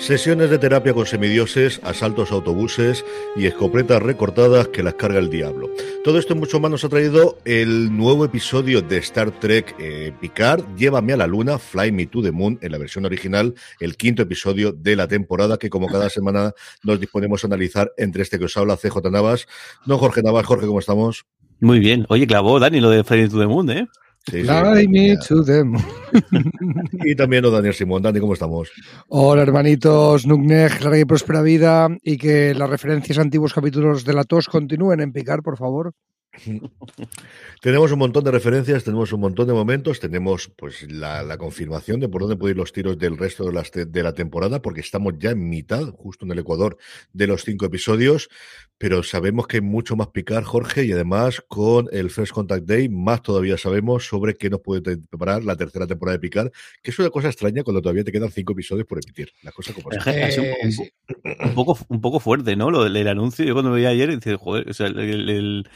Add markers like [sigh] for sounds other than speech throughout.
Sesiones de terapia con semidioses, asaltos a autobuses y escopetas recortadas que las carga el diablo. Todo esto mucho más nos ha traído el nuevo episodio de Star Trek eh, Picard, Llévame a la Luna, Fly Me to the Moon, en la versión original, el quinto episodio de la temporada que como cada semana nos disponemos a analizar entre este que os habla CJ Navas. Don Jorge Navas, Jorge, ¿cómo estamos? Muy bien. Oye, clavó Dani lo de Fly Me to the Moon, ¿eh? Sí, me to the moon. [laughs] Y también don Daniel Simón. Dani, ¿cómo estamos? Hola hermanitos, Nugnej, larga y próspera vida y que las referencias a antiguos capítulos de la tos continúen en picar, por favor. [laughs] Tenemos un montón de referencias, tenemos un montón de momentos, tenemos pues la, la confirmación de por dónde pueden ir los tiros del resto de, las te- de la temporada, porque estamos ya en mitad, justo en el Ecuador, de los cinco episodios, pero sabemos que hay mucho más picar, Jorge, y además con el First Contact Day, más todavía sabemos sobre qué nos puede preparar la tercera temporada de picar, que es una cosa extraña cuando todavía te quedan cinco episodios por emitir. Las cosas como un, Eh, un- poco, un poco fuerte, ¿no? Lo del el anuncio. Yo cuando lo vi ayer, dice, joder, o sea, el, el,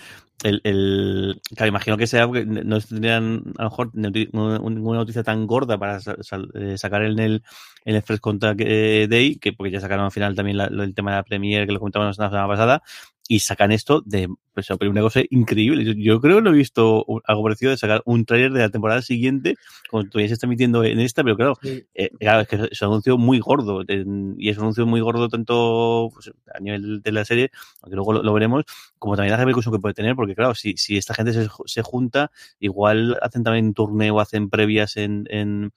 el, el- claro, imagino que sea porque no tendrían a lo mejor ninguna noticia tan gorda para sa- sal- eh, sacar en el, en el First Contact eh, Day, que porque ya sacaron al final también la- el tema de la Premiere que lo comentábamos la semana pasada, y sacan esto de pues, una cosa increíble. Yo, yo creo que no he visto algo parecido de sacar un tráiler de la temporada siguiente, cuando todavía se está emitiendo en esta, pero claro, Sí. eh, claro, es que es un anuncio muy gordo y es un anuncio muy gordo tanto pues, a nivel de la serie, aunque luego lo, lo veremos, como también la repercusión que puede tener, porque claro, si, si esta gente se, se junta, igual hacen también un torneo, hacen previas en, en,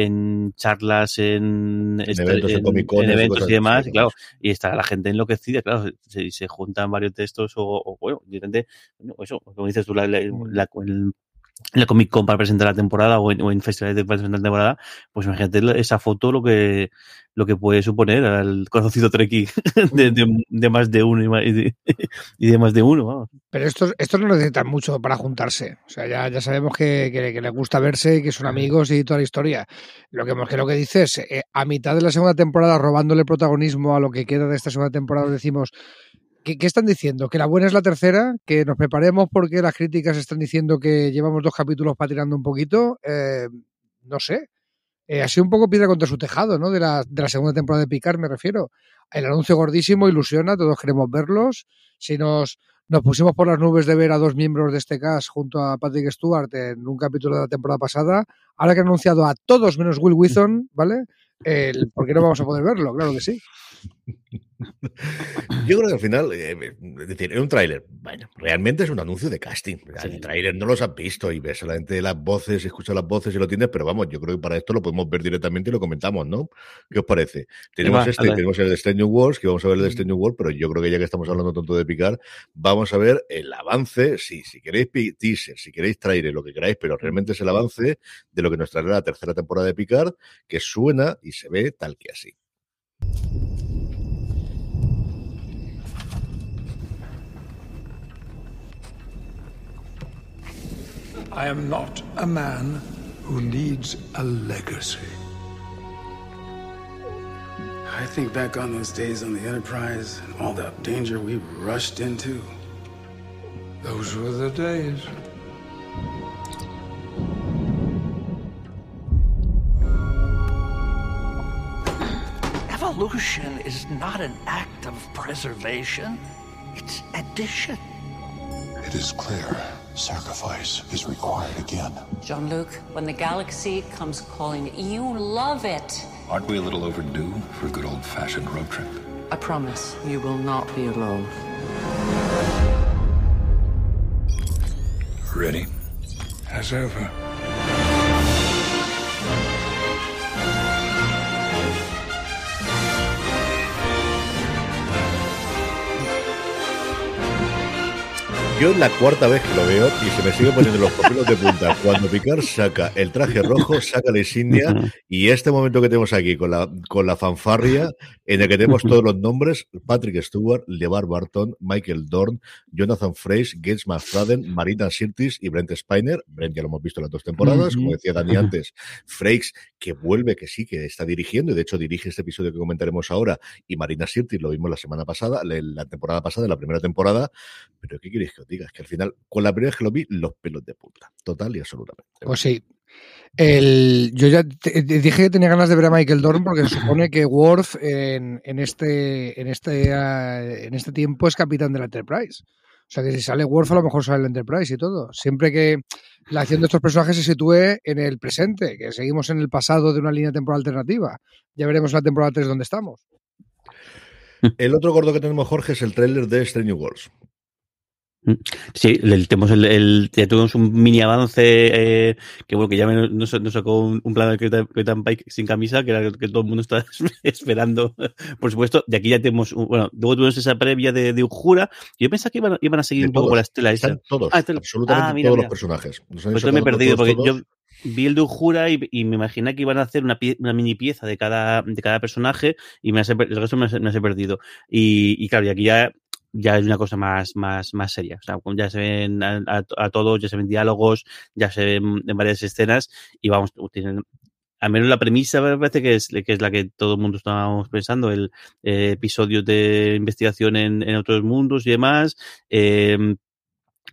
en charlas, en, este, eventos, en Comic-Cones en y eventos cosas y demás, y claro, y está la gente enloquecida, claro, se, se juntan varios textos o, o bueno, directamente, bueno, eso, como dices tú, la, la, la- el- en la Comic Con para presentar la temporada o en, o en festivales de- para presentar la temporada, pues imagínate esa foto lo que lo que puede suponer al conocido Treki [laughs] de, de, de más de uno y, de, [laughs] y de más de uno. Vamos. Pero estos, estos no necesitan mucho para juntarse. O sea, ya, ya sabemos que, que, que les gusta verse y que son amigos y toda la historia. Lo que, que lo que dices, eh, a mitad de la segunda temporada, robándole protagonismo a lo que queda de esta segunda temporada, decimos, ¿qué, qué están diciendo? ¿Que la buena es la tercera? ¿Que nos preparemos porque las críticas están diciendo que llevamos dos capítulos para tirando un poquito? Eh, no sé. Eh, ha sido un poco piedra contra su tejado, ¿no? De la, de la segunda temporada de Picard, me refiero. El anuncio gordísimo ilusiona, todos queremos verlos. Si nos, nos pusimos por las nubes de ver a dos miembros de este cast junto a Patrick Stewart en un capítulo de la temporada pasada, ahora que han anunciado a todos menos Will Wheaton, ¿vale? El, ¿Por qué no vamos a poder verlo? Claro que sí. Yo creo que al final, eh, es decir, es un tráiler. Bueno, realmente es un anuncio de casting. Sí. El tráiler no los has visto y ves solamente las voces, escuchas las voces y lo tienes, pero vamos, yo creo que para esto lo podemos ver directamente y lo comentamos, ¿no? ¿Qué os parece? Tenemos va, este, tenemos el de Strange New Worlds, que vamos a ver el de Strange New World, pero yo creo que ya que estamos hablando tanto de picar, vamos a ver el avance, sí, si queréis teaser, si queréis trailer, lo que queráis, pero realmente es el avance de lo que nos traerá la tercera temporada de Picard, que suena y se ve tal que así. I am not a man who needs a legacy. I think back on those days on the Enterprise and all the danger we rushed into. Those were the days. Evolution is not an act of preservation, it's addition. It is clear sacrifice is required again. Jean Luc, when the galaxy comes calling, you love it. Aren't we a little overdue for a good old fashioned road trip? I promise you will not be alone. Ready? As ever. Yo es la cuarta vez que lo veo y se me sigue poniendo los papeles de punta. Cuando Picard saca el traje rojo, saca la insignia y este momento que tenemos aquí con la, con la fanfarria, en el que tenemos todos los nombres, Patrick Stewart, LeVar Barton, Michael Dorn, Jonathan Frakes, Gates McFadden, Marina Sirtis y Brent Spiner. Brent ya lo hemos visto en las dos temporadas, como decía Dani antes, Frakes que vuelve, que sí, que está dirigiendo y de hecho dirige este episodio que comentaremos ahora. Y Marina Sirtis lo vimos la semana pasada, la, la temporada pasada, la primera temporada, pero ¿qué queréis que os diga? Es que al final, con la primera vez que lo vi, los pelos de punta, total y absolutamente. Pues sí. El, yo ya te- te dije que tenía ganas de ver a Michael Dorn porque se supone que Worf en, en este, en, este, ah, en este tiempo es capitán de la Enterprise. O sea que si sale Worf a lo mejor sale el Enterprise y todo. Siempre que la acción de estos personajes se sitúe en el presente, que seguimos en el pasado de una línea temporal alternativa. Ya veremos en la temporada 3 dónde estamos. [laughs] El otro gordo que tenemos, Jorge, es el tráiler de Strange New Worlds. Sí, el, tenemos el, el- ya tuvimos un mini avance eh, que bueno que ya me- nos, nos sacó un, un plan de Capitán Pike sin camisa que era que todo el mundo está [laughs] esperando por supuesto de aquí ya tenemos un- bueno luego tuvimos esa previa de, de Ujura yo pensaba que iban, a- iban a seguir De un poco todos. con la estela esa todos, Ah, este- absolutamente ah, mira, todos mira. los personajes. Nos Pues yo me he perdido todos, porque todos. yo vi el de Ujura y, y me imaginé que iban a hacer una, pie- una mini pieza de cada, de cada personaje y me per- el resto me he perdido. Y, y claro, y aquí ya, ya es una cosa más, más, más seria. O sea, ya se ven a, a- todos, ya se ven diálogos, ya se ven en varias escenas y vamos, tienen, al menos la premisa me parece que es, que es la que todo el mundo estábamos pensando, el eh, episodio de investigación en, en otros mundos y demás. Eh,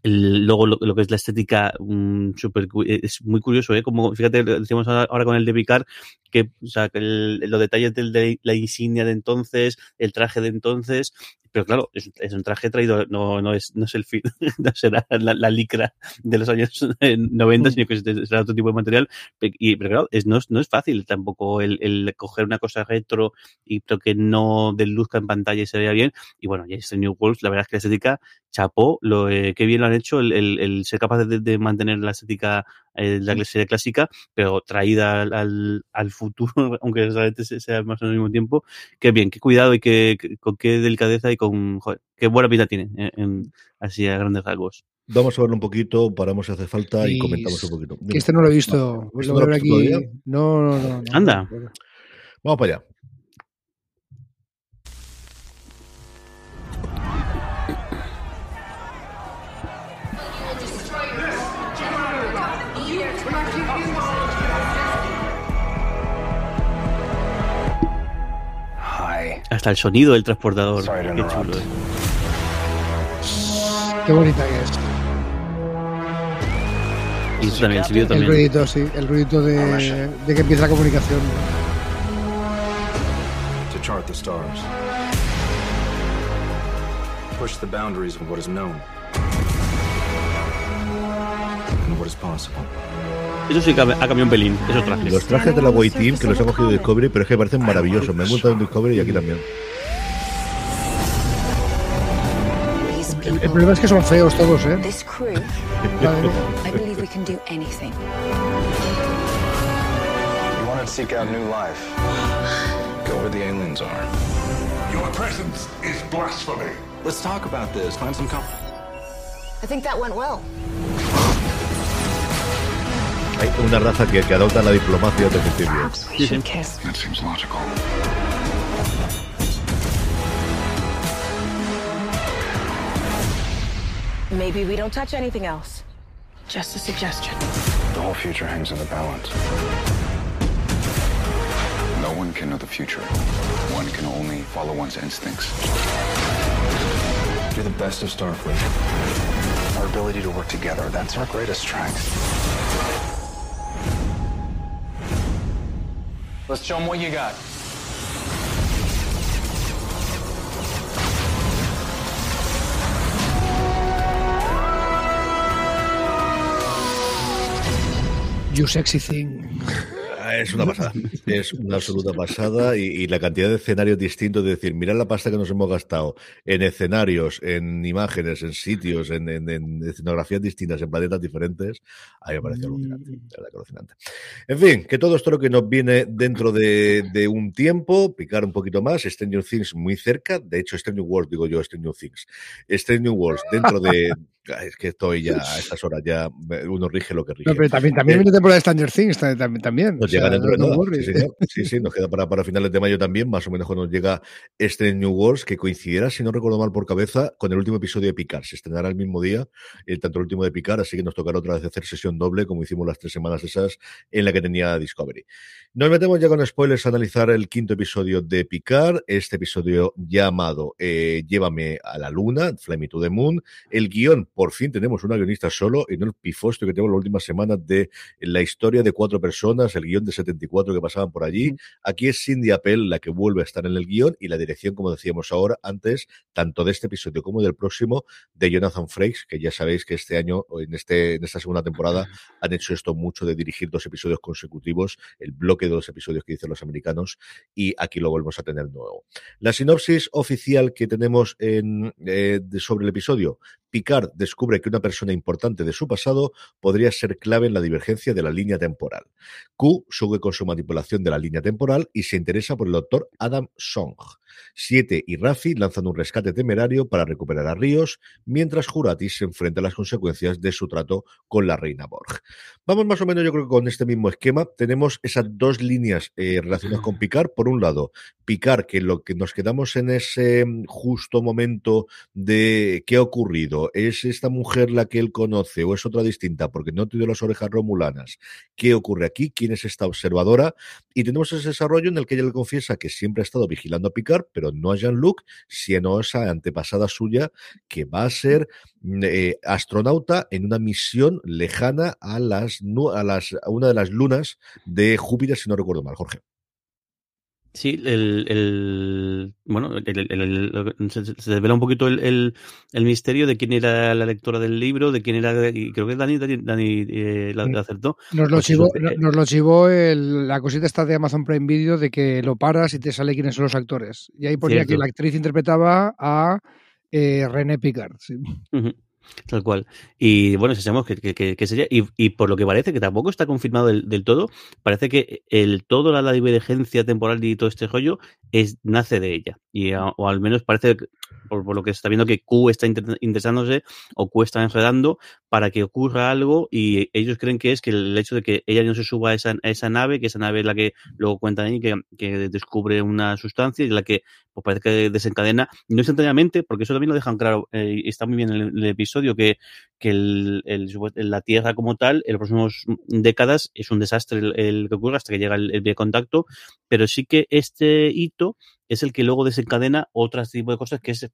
el- luego lo, que es la estética mm, súper cu- es muy curioso eh como fíjate lo decíamos ahora con el de Picard que o sea el- los detalles del- de la insignia de entonces el traje de entonces pero claro es, es un traje traído no no es no es el [laughs] no será la, licra de los años eh, 90 sino que será otro tipo de material. Y pero claro es, no, es, no es fácil tampoco el, el coger una cosa retro y pero que no deluzca en pantalla y se vea bien. Y bueno y este New Worlds la verdad es que la estética chapó, lo eh, que bien lo han hecho, el, el, ser capaz de mantener la estética eh, la serie clásica, pero traída al, al, al futuro, [laughs] aunque realmente se- sea más o menos al mismo tiempo. Qué bien, qué cuidado y qué, qué- con qué delicadeza y con joder, qué buena pinta tiene, en, en- así a grandes rasgos. Vamos a verlo un poquito, paramos si hace falta y Y comentamos un poquito. Que este no lo he visto. No, no, no, no. Anda. Vamos para allá. Hasta el sonido del transportador. Qué chulo. Qué bonita que es. Y eso también, el sonido El también. ruidito, sí. El ruidito de, de que empieza la comunicación. to chart the stars. Push the boundaries of what is known and what is possible. Eso sí que ha cambiado un pelín, esos trajes. Los trajes de la Way Team que los ha cogido Discovery, pero es que parecen maravillosos. Me he montado en Discovery y aquí también. El, el problema es que son feos todos, ¿eh? This crew, Madre. [laughs] I believe we can do anything. You want to seek out new life? Go where the aliens are. Your presence is blasphemy. Let's talk about this. Find some comfort. I think that went well. Hay una raza que, que adopta la diplomacia desde el principio. We should. That seems logical. Maybe we don't touch anything else. Just a suggestion. The whole future hangs in the balance. No one can know the future. One can only follow one's instincts. You're the best of Starfleet. Our ability to work together, that's our greatest strength. Let's show them what you got. You sexy thing. Ah, Es una pasada, es una absoluta pasada y, y la cantidad de escenarios distintos, de decir, mirad la pasta que nos hemos gastado en escenarios, en imágenes, en sitios, en, en- en escenografías distintas, en planetas diferentes, a mí me parece alucinante, de verdad que alucinante. En fin, que todo esto lo que nos viene dentro de, de un tiempo, picar un poquito más, Stranger Things muy cerca, de hecho Stranger World, digo yo, Stranger Things, Stranger Worlds dentro de... Es que estoy ya a estas horas, ya uno rige lo que rige. No, pero también, también Eh, viene temporada de Stranger Things. ta- También. también. nos O sea, llega dentro de no nada. Sí. Sí, sí, nos queda para, para finales de mayo también, más o menos cuando nos llega este New Worlds, que coincidirá, si no recuerdo mal por cabeza, con el último episodio de Picard. Se estrenará el mismo día, eh, tanto el último de Picard, así que nos tocará otra vez hacer sesión doble, como hicimos las tres semanas esas en la que tenía Discovery. Nos metemos ya con spoilers a analizar el quinto episodio de Picard, este episodio llamado eh, Llévame a la Luna, Fly Me to the Moon. El guion por fin tenemos una guionista solo y no el pifostio que tenemos las últimas semanas de la historia de cuatro personas, el guion de 74 que pasaban por allí. Aquí es Cindy Appel la que vuelve a estar en el guion y la dirección, como decíamos ahora, antes, tanto de este episodio como del próximo, de Jonathan Frakes, que ya sabéis que este año, en, este, en esta segunda temporada, han hecho esto mucho de dirigir dos episodios consecutivos, el bloque de dos episodios que dicen los americanos, y aquí lo volvemos a tener nuevo. La sinopsis oficial que tenemos en, eh, sobre el episodio, Picard descubre que una persona importante de su pasado podría ser clave en la divergencia de la línea temporal. Q sube con su manipulación de la línea temporal y se interesa por el doctor Adam Song. Siete y Rafi lanzan un rescate temerario para recuperar a Ríos, mientras Juratis se enfrenta a las consecuencias de su trato con la reina Borg. Vamos más o menos, yo creo que con este mismo esquema tenemos esas dos líneas eh, relacionadas con Picard. Por un lado, Picard, que lo que nos quedamos en ese mm, justo momento de qué ha ocurrido, es esta mujer la que él conoce o es otra distinta porque no tiene las orejas romulanas. ¿Qué ocurre aquí? ¿Quién es esta observadora? Y tenemos ese desarrollo en el que ella le confiesa que siempre ha estado vigilando a Picard, pero no a Jean-Luc, sino a esa antepasada suya que va a ser mm, eh, astronauta en una misión lejana a las, a las a una de las lunas de Júpiter, si no recuerdo mal, Jorge. Sí, el, el bueno, el, se, se, desvela un poquito el, misterio de quién era la lectora del libro, de quién era, y creo que Dani, Dani, Dani eh, la, la, acertó. Nos lo Pues chivó, eso, eh, nos lo chivó el- la cosita esta de Amazon Prime Video de que lo paras y te sale quiénes son los actores. Y ahí ponía Cierto. que la actriz interpretaba a eh, René Picard. sí. Tal cual. Y bueno, si sabemos que, que- que- sería, y, por lo que parece, que tampoco está confirmado del, del todo, parece que el todo la, la divergencia temporal y todo este rollo es, nace de ella. Y, a- o al menos parece, por, lo que se está viendo, que Q está inter- interesándose o Q está enredando para que ocurra algo y ellos creen que es que el hecho de que ella no se suba a esa, esa nave, que esa nave es la que luego cuentan ahí, que, que descubre una sustancia y la que pues parece que desencadena, no instantáneamente, porque eso también lo dejan claro, eh, está muy bien en el, episodio, que, que el, el la Tierra como tal, en las próximas décadas, es un desastre el que ocurre hasta que llega el, el contacto, pero sí que este hito es el que luego desencadena otro tipo de cosas que es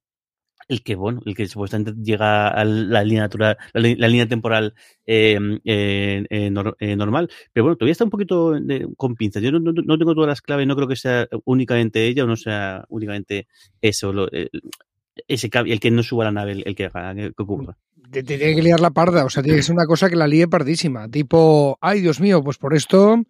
el que, bueno, el que supuestamente llega a la línea natural, la, la línea temporal eh, eh, eh, nor- eh, normal. Pero bueno, todavía está un poquito de- con pinzas. Yo no, no- no tengo todas las claves, no creo que sea únicamente ella o no sea únicamente eso, lo- el, ese el que no suba la nave, el, el que que, que ocurra. Te, tiene que liar la parda, o sea, tiene que ser una cosa que la líe pardísima. Tipo, ay, Dios mío, pues por esto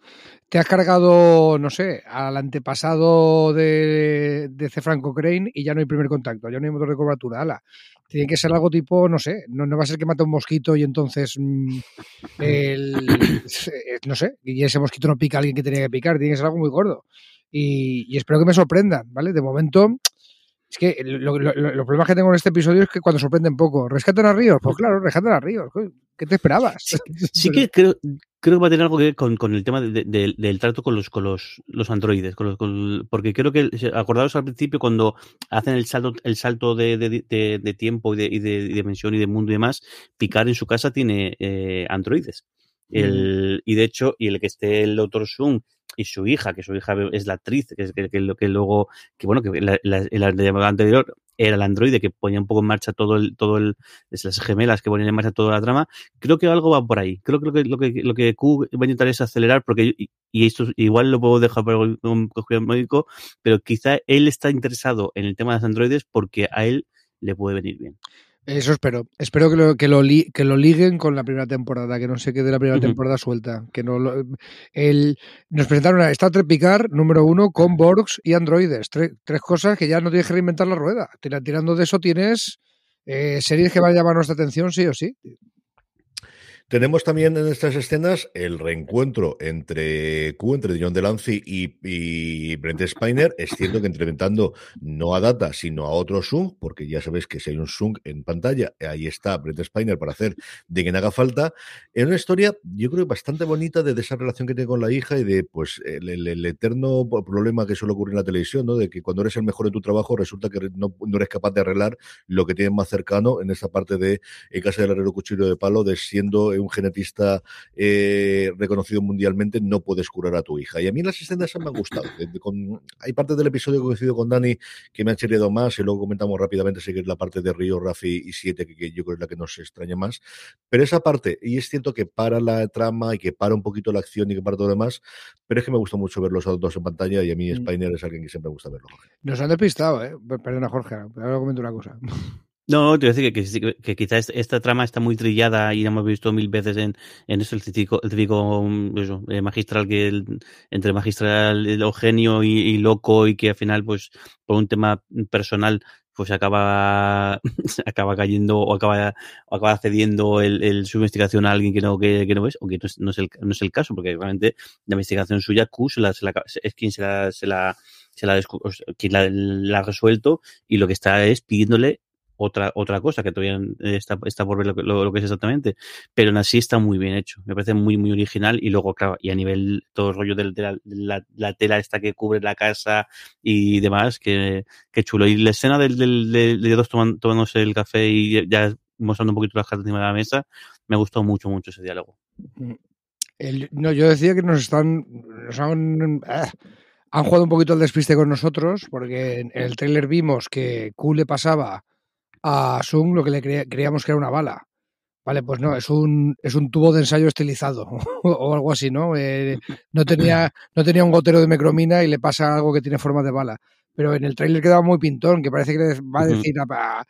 te has cargado, no sé, al antepasado de, de C. Franco Crane y ya no hay primer contacto, ya no hay motor de cobertura. Ala. Tiene que ser algo tipo, no sé, no, va a ser que mate un mosquito y entonces mm, [clears throat] no sé, y ese mosquito no pica a alguien que tenía que picar, tiene que ser algo muy gordo. Y, y espero que me sorprendan, ¿vale? De momento, es que lo, lo- lo- los problemas que tengo en este episodio es que cuando sorprenden poco. ¿Rescatan a Ríos? Pues claro, rescatan a Ríos. ¿Qué te esperabas? [laughs] Sí que creo, creo que va a tener algo que ver con, con el tema de- de- del- trato con los, con los, los androides, con los- con- porque creo que, acordaros al principio cuando hacen el salto, el salto de, de- tiempo y de, y de- dimensión y de mundo y demás, Picard en su casa tiene eh, androides. El, y de hecho, y el que esté el doctor Zoom y su hija, que su hija es la actriz, que, es- que, que, que luego, que bueno, que la, la, la anterior era el androide que ponía un poco en marcha todo el, todo el, es las gemelas que ponían en marcha toda la trama, creo que algo va por ahí. Creo lo que, lo que, lo que Q va a intentar es acelerar, porque, y, y esto igual lo puedo dejar para un médico, pero quizá él está interesado en el tema de los androides porque a él le puede venir bien. Eso espero. Espero que lo, que lo, li- que lo liguen con la primera temporada, que no se quede la primera temporada suelta. Que no lo- el, nos presentaron a Star Trek Picard número uno con Borgs y androides. Tre- tres cosas que ya no tienes que reinventar la rueda. Tira- Tirando de eso tienes eh, series que van a llamar nuestra atención sí o sí. Tenemos también en estas escenas el reencuentro entre Q, entre John Delancey y, Brent Spiner. Es cierto que implementando no a Data, sino a otro Zoom, porque ya sabéis que si hay un Zoom en pantalla, ahí está Brent Spiner para hacer de quien haga falta. Es una historia, yo creo, bastante bonita de, esa relación que tiene con la hija y de pues el eterno problema que suele ocurrir en la televisión, ¿no? De que cuando eres el mejor en tu trabajo, resulta que no, no eres capaz de arreglar lo que tienes más cercano en esa parte de en casa del herrero cuchillo de palo, de siendo un genetista eh, reconocido mundialmente, no puedes curar a tu hija. Y a mí las escenas me han gustado. hay partes del episodio que coincido con Dani que me han chirriado más y luego comentamos rápidamente si la parte de Río, Rafi y Siete, que, yo creo que es la que nos extraña más. Pero esa parte, y es cierto que para la trama y que para un poquito la acción y que para todo lo demás, pero es que me gusta mucho verlos a dos en pantalla y a mí mm. Spiner es alguien que siempre me gusta verlo. Nos han despistado, ¿eh? Perdona, Jorge, ahora comento una cosa. No, te voy a decir que, que, quizás esta trama está muy trillada y la hemos visto mil veces en, en eso, el típico, el típico mm, eso, eh, magistral que entre magistral o genio y, loco y que al final, pues, por un tema personal, pues acaba, [laughs] acaba cayendo o acaba, o acaba cediendo el, su investigación a alguien que no, que, que no es, o que no es, el, no es el caso, porque realmente la investigación suya, Q la, es quien se la, se la, se la, quien la, ha resuelto y lo que está es pidiéndole otra, otra cosa que todavía está, está por ver lo, que es exactamente. Pero en así está muy bien hecho. Me parece muy, muy original. Y luego, claro, y a nivel todo el rollo de, la, tela esta que cubre la casa y demás, que, chulo. Y la escena del, de dos tomándose el café y ya mostrando un poquito las cartas encima de la mesa, me gustó mucho, mucho ese diálogo. no, yo decía que nos están. Nos han, ah, jugado un poquito al despiste con nosotros, porque en el tráiler vimos que Q le pasaba a Sung lo que le creíamos que era una bala. Vale, pues no, es un, es un tubo de ensayo estilizado [laughs] o algo así, ¿no? Eh, [laughs] no, tenía, no tenía un gotero de mecromina y le pasa algo que tiene forma de bala. Pero en el tráiler quedaba muy pintón, que parece que va a decir, a,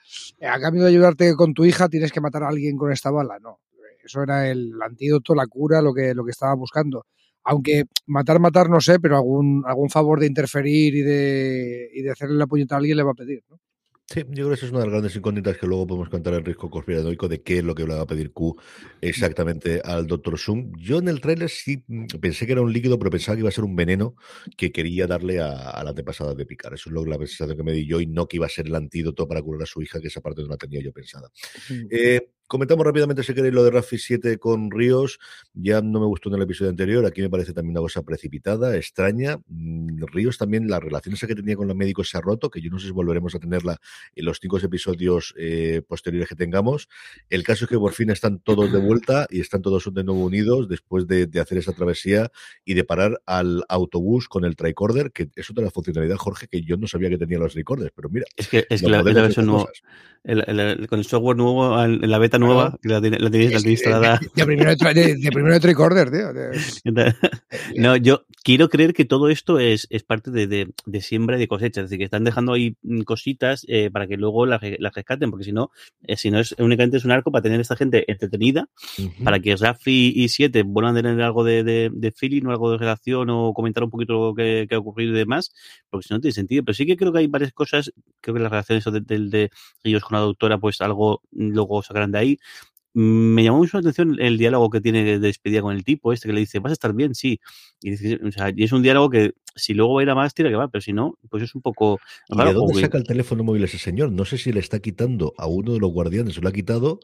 cambio de ayudarte con tu hija tienes que matar a alguien con esta bala. No, eso era el antídoto, la cura, lo que, lo que estaba buscando. Aunque matar, matar, no sé, pero algún, algún favor de interferir y de, y de hacerle la puñeta a alguien le va a pedir, ¿no? Sí, yo creo que esa es una de las grandes incógnitas que luego podemos contar el riesgo conspiranoico de qué es lo que le va a pedir Q exactamente al Dr. Zoom. Yo en el trailer sí mm, pensé que era un líquido, pero pensaba que iba a ser un veneno que quería darle a, la antepasada de Picar. Eso es lo, la sensación que me di yo y no que iba a ser el antídoto para curar a su hija, que esa parte no la tenía yo pensada. Eh, Comentamos rápidamente, si queréis, lo de Rafi 7 con Ríos. Ya no me gustó en el episodio anterior. Aquí me parece también una cosa precipitada, extraña. Mm, Ríos también, la relación esa que tenía con los médicos se ha roto, que yo no sé si volveremos a tenerla en los cinco episodios eh, posteriores que tengamos. El caso es que por fin están todos de vuelta y están todos de nuevo unidos después de, hacer esa travesía y de parar al autobús con el tricorder, que es otra funcionalidad, Jorge, que yo no sabía que tenía los tricorders, pero mira. Es que, es que la, versión nueva, con el software nuevo, en la beta nueva, que la, tenéis instalada. De, primero de, de, primero de tricorder, tío. [laughs] no, yo quiero creer que todo esto es, es parte de, siembra y de cosecha, es decir, que están dejando ahí mm, cositas eh, para que luego las, rescaten, porque si no, eh, si no es únicamente es un arco para tener a esta gente entretenida, para que Rafi y Siete vuelvan a tener algo de, de, feeling o algo de relación o comentar un poquito lo que, ha ocurrido y demás, porque si no tiene sentido. Pero sí que creo que hay varias cosas, creo que las relaciones de, de ellos con la doctora, pues algo luego sacarán de ahí. Me llamó mucho la atención el diálogo que tiene de despedida con el tipo este que le dice, vas a estar bien, sí. Y, es un diálogo que si luego va a ir a más, tira que va, pero si no, pues es un poco... ¿Y de dónde saca el teléfono móvil ese señor? No sé si le está quitando a uno de los guardianes, o lo ha quitado,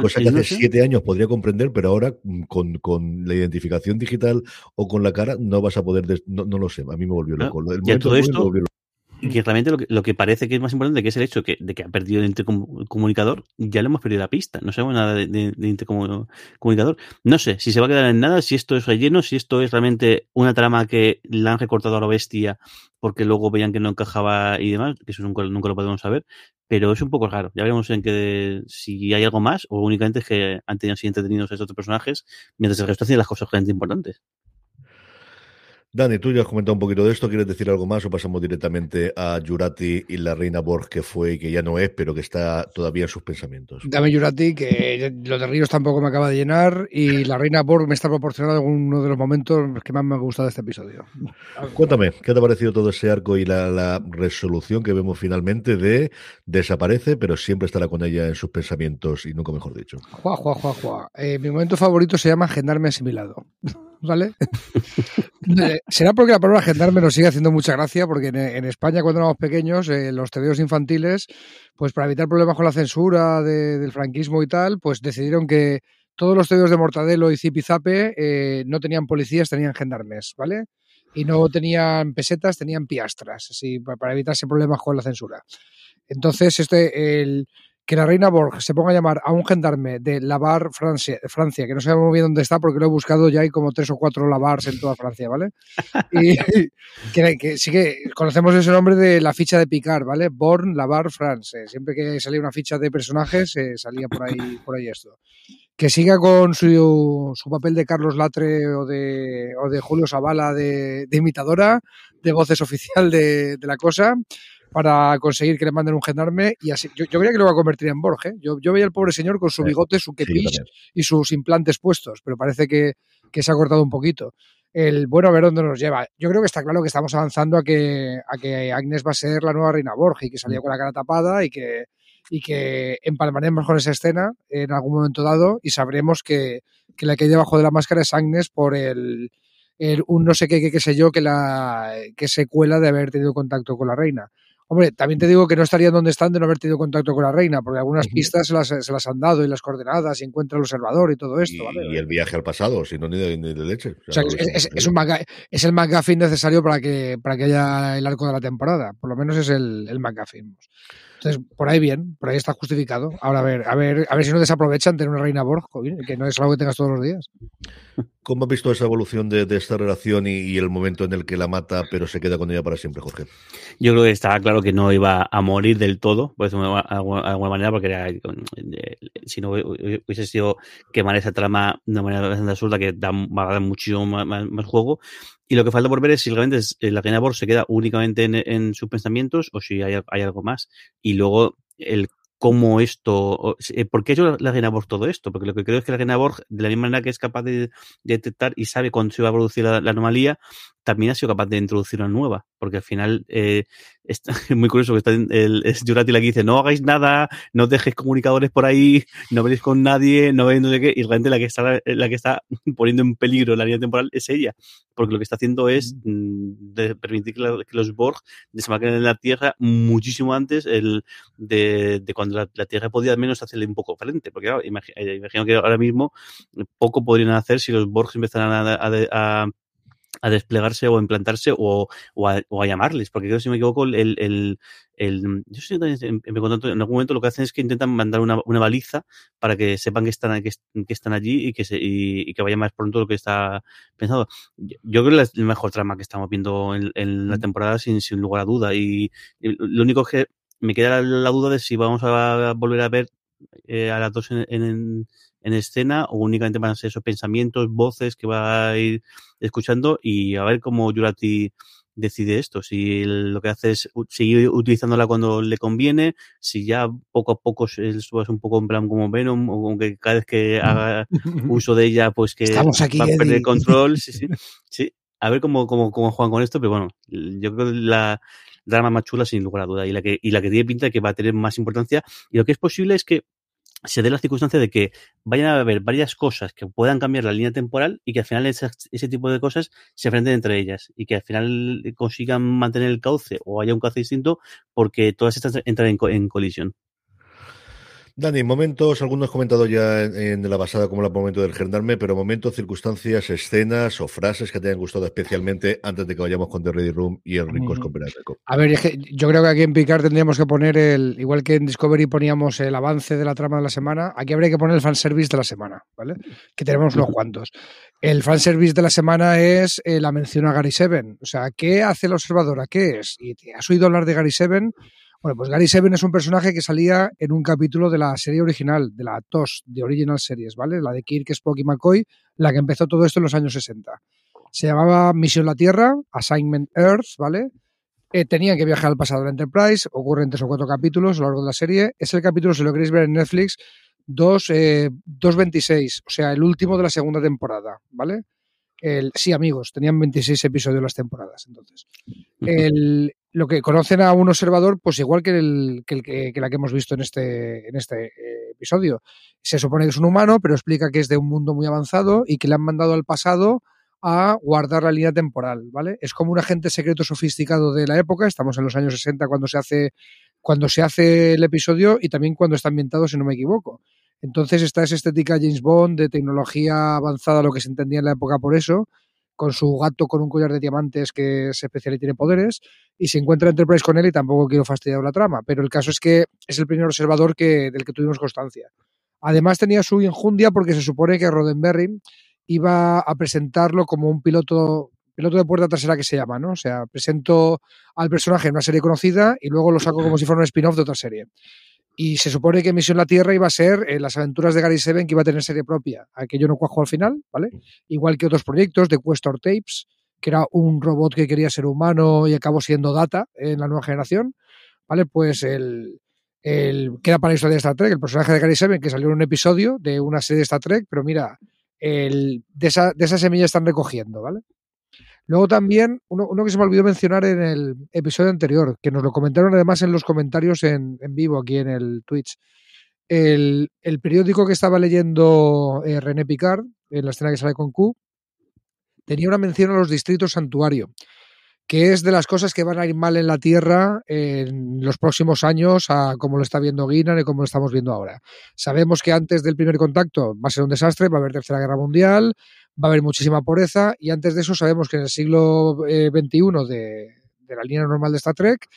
cosa que hace siete años podría comprender, pero ahora mm, con, la identificación digital o con la cara no vas a poder... No, lo sé, a mí me volvió loco. El todo esto, y que realmente lo que, parece que es más importante, que es el hecho de que ha perdido el intercomunicador, ya le hemos perdido la pista. No sabemos nada de, intercomunicador. No sé si se va a quedar en nada, si esto es relleno, si esto es realmente una trama que la han recortado a la bestia porque luego veían que no encajaba y demás, que eso nunca, nunca lo podemos saber. Pero es un poco raro. Ya veremos en que si hay algo más o únicamente es que han tenido así entretenidos a estos personajes mientras el resto hacen las cosas realmente importantes. Dani, tú ya has comentado un poquito de esto. ¿Quieres decir algo más o pasamos directamente a Jurati y la reina Borg que fue y que ya no es, pero que está todavía en sus pensamientos? Dame Jurati, que lo de Ríos tampoco me acaba de llenar y la reina Borg me está proporcionando uno de los momentos que más me ha gustado de este episodio. Cuéntame, ¿qué te ha parecido todo ese arco y la, resolución que vemos finalmente de desaparece, pero siempre estará con ella en sus pensamientos y nunca mejor dicho? Juá, juá, juá, juá. Eh, mi momento favorito se llama Gendarme asimilado. ¿Vale? [laughs] Eh, será porque la palabra gendarme nos sigue haciendo mucha gracia, porque en, España cuando éramos pequeños, eh, los tebeos infantiles, pues para evitar problemas con la censura del franquismo y tal, pues decidieron que todos los tebeos de Mortadelo y Zipizape eh, no tenían policías, tenían gendarmes, ¿vale? Y no tenían pesetas, tenían piastras, así para evitarse problemas con la censura. Entonces, este, el, que la reina Borg se ponga a llamar a un gendarme de Lavar, Francia, Francia que no sabemos muy bien dónde está porque lo he buscado ya hay como tres o cuatro Lavars en toda Francia, ¿vale? [laughs] Y que, que sí que conocemos ese nombre de la ficha de Picard, ¿vale? Born, Lavar, France. Siempre que salía una ficha de personajes, eh, salía por ahí, por ahí esto. Que siga con su, su papel de Carlos Latre o de, o de Julio Zavala de, de imitadora, de voces oficial de, de la cosa para conseguir que le manden un gendarme y así. Yo, yo creía que lo va a convertir en Borges. Yo, yo veía al pobre señor con su bigote, su kepish y sus implantes puestos, pero parece que, que, se ha cortado un poquito. El bueno, a ver dónde nos lleva. Yo creo que está claro que estamos avanzando a que, a que Agnes va a ser la nueva reina Borges y que salía con la cara tapada y que, y que empalmaremos con esa escena en algún momento dado y sabremos que, que la que hay debajo de la máscara es Agnes por el, el un no sé qué, qué, qué sé yo, que, la, que secuela de haber tenido contacto con la reina. Hombre, también te digo que no estarían donde están de no haber tenido contacto con la reina, porque algunas pistas se las, se las han dado y las coordenadas y encuentra el observador y todo esto. Y, ¿vale? y el viaje al pasado, si no ni de, ni de leche. O sea, es, es, es un McGuffin- es el McGuffin necesario para que, para que haya el arco de la temporada. Por lo menos es el, el McGuffin. Entonces, por ahí bien, por ahí está justificado. Ahora a ver, a ver, a ver si no desaprovechan tener una reina Borg, que no es algo que tengas todos los días. ¿Cómo has visto esa evolución de, de esta relación y, y el momento en el que la mata, pero se queda con ella para siempre, Jorge? Yo creo que estaba claro que no iba a morir del todo, por decirlo de alguna, manera, porque era, eh, si no hubiese sido quemar esa trama de una manera bastante absurda que da, va a dar muchísimo más, más, más, juego. Y lo que falta por ver es si realmente es, eh, la reina Borg se queda únicamente en, en, sus pensamientos o si hay, hay algo más. Y luego el cómo esto, eh, ¿por qué yo la reina Borg todo esto? Porque lo que creo es que la reina Borg, de la misma manera que es capaz de, de detectar y sabe cuándo se va a producir la, la, anomalía, también ha sido capaz de introducir una nueva, porque al final eh, está, es [laughs] muy curioso que está el, es Jurati la que dice, no hagáis nada, no dejéis comunicadores por ahí, no veréis con nadie, no veis no sé qué, y realmente la que está, la que está [laughs] poniendo en peligro la línea temporal es ella, porque lo que está haciendo es mm, de permitir que, la, que, los Borg desembarquen en la Tierra muchísimo antes el, de, de cuando la, la, Tierra podía al menos hacerle un poco frente, porque claro, imagino, imagino que ahora mismo poco podrían hacer si los Borg empezaran a, a, a a desplegarse o a implantarse o, o, a, o, a, llamarles, porque creo, si me equivoco, el, el, el yo sé en, en, algún momento lo que hacen es que intentan mandar una, una baliza para que sepan que están, que, que están allí y que, se, y, y, que vaya más pronto lo que está pensado. Yo, creo que es el mejor trama que estamos viendo en, en la temporada sin, sin, lugar a duda y, y, lo único que me queda la, la, duda de si vamos a volver a ver eh, a las dos en, en, en, escena o únicamente van a ser esos pensamientos, voces que va a ir escuchando y a ver cómo Jurati decide esto, si lo que hace es seguir utilizándola cuando le conviene, si ya poco a poco es un poco en plan como Venom, o que cada vez que haga [laughs] uso de ella, pues que Estamos aquí, va a perder Eddie. control, sí, sí, [laughs] sí, a ver cómo, cómo, cómo juegan con esto, pero bueno, yo creo que la drama más chula sin lugar a duda y la que, y la que tiene pinta de que va a tener más importancia y lo que es posible es que se dé la circunstancia de que vayan a haber varias cosas que puedan cambiar la línea temporal y que al final ese, ese, tipo de cosas se enfrenten entre ellas y que al final consigan mantener el cauce o haya un cauce distinto porque todas estas entran en, en colisión. Dani, momentos, algunos comentado ya en, en, la pasada como el momento del gendarme, pero momentos, circunstancias, escenas o frases que te hayan gustado especialmente antes de que vayamos con The Ready Room y el Ricos mm. con. A ver, es que yo creo que aquí en Picard tendríamos que poner el, igual que en Discovery poníamos el avance de la trama de la semana, aquí habría que poner el fanservice de la semana, ¿vale? Que tenemos unos cuantos. El fanservice de la semana es eh, la mención a Gary Seven. O sea, ¿qué hace el observador? ¿A qué es? ¿Y te has oído hablar de Gary Seven? Bueno, pues Gary Seven es un personaje que salía en un capítulo de la serie original, de la TOS, de Original Series, ¿vale? La de Kirk, Spock y McCoy, la que empezó todo esto en los años 60. Se llamaba Misión la Tierra, Assignment Earth, ¿vale? Eh, tenían que viajar al pasado de la Enterprise, ocurren tres o cuatro capítulos a lo largo de la serie. Es el capítulo, si lo queréis ver en Netflix, 2, eh, 2.26, o sea, el último de la segunda temporada, ¿vale? El, sí, amigos, tenían 26 episodios las temporadas, entonces. El, lo que conocen a un observador, pues igual que, el, que, la que hemos visto en este, en este eh, episodio. Se supone que es un humano, pero explica que es de un mundo muy avanzado y que le han mandado al pasado a guardar la línea temporal, ¿vale? Es como un agente secreto sofisticado de la época, estamos en los años 60 cuando se hace, cuando se hace el episodio y también cuando está ambientado, si no me equivoco. Entonces está esa estética James Bond de tecnología avanzada, lo que se entendía en la época por eso, con su gato con un collar de diamantes que es especial y tiene poderes, y se encuentra Enterprise con él y tampoco quiero fastidiar la trama, pero el caso es que es el primer observador que, del que tuvimos constancia. Además tenía su injundia porque se supone que Roddenberry iba a presentarlo como un piloto piloto de puerta trasera que se llama, ¿no? O sea, presento al personaje en una serie conocida y luego lo saco como si fuera un spin-off de otra serie. Y se supone que Misión La Tierra iba a ser eh, las aventuras de Gary Seven, que iba a tener serie propia. Aquello no cuajo al final, ¿vale? Igual que otros proyectos de Questor Tapes, que era un robot que quería ser humano y acabó siendo data en la nueva generación, ¿vale? Pues el, el queda para la historia de Star Trek, el personaje de Gary Seven, que salió en un episodio de una serie de Star Trek, pero mira, el, de, esa, de esa semilla están recogiendo, ¿vale? Luego también, uno, uno, que se me olvidó mencionar en el episodio anterior, que nos lo comentaron además en los comentarios en, en vivo aquí en el Twitch. El, periódico que estaba leyendo eh, René Picard, en la escena que sale con Q, tenía una mención a los distritos santuario, que es de las cosas que van a ir mal en la Tierra en los próximos años, a como lo está viendo Guinan y como lo estamos viendo ahora. Sabemos que antes del primer contacto va a ser un desastre, va a haber tercera guerra mundial, va a haber muchísima pobreza y antes de eso sabemos que en el siglo XXI de, de, la línea normal de Star Trek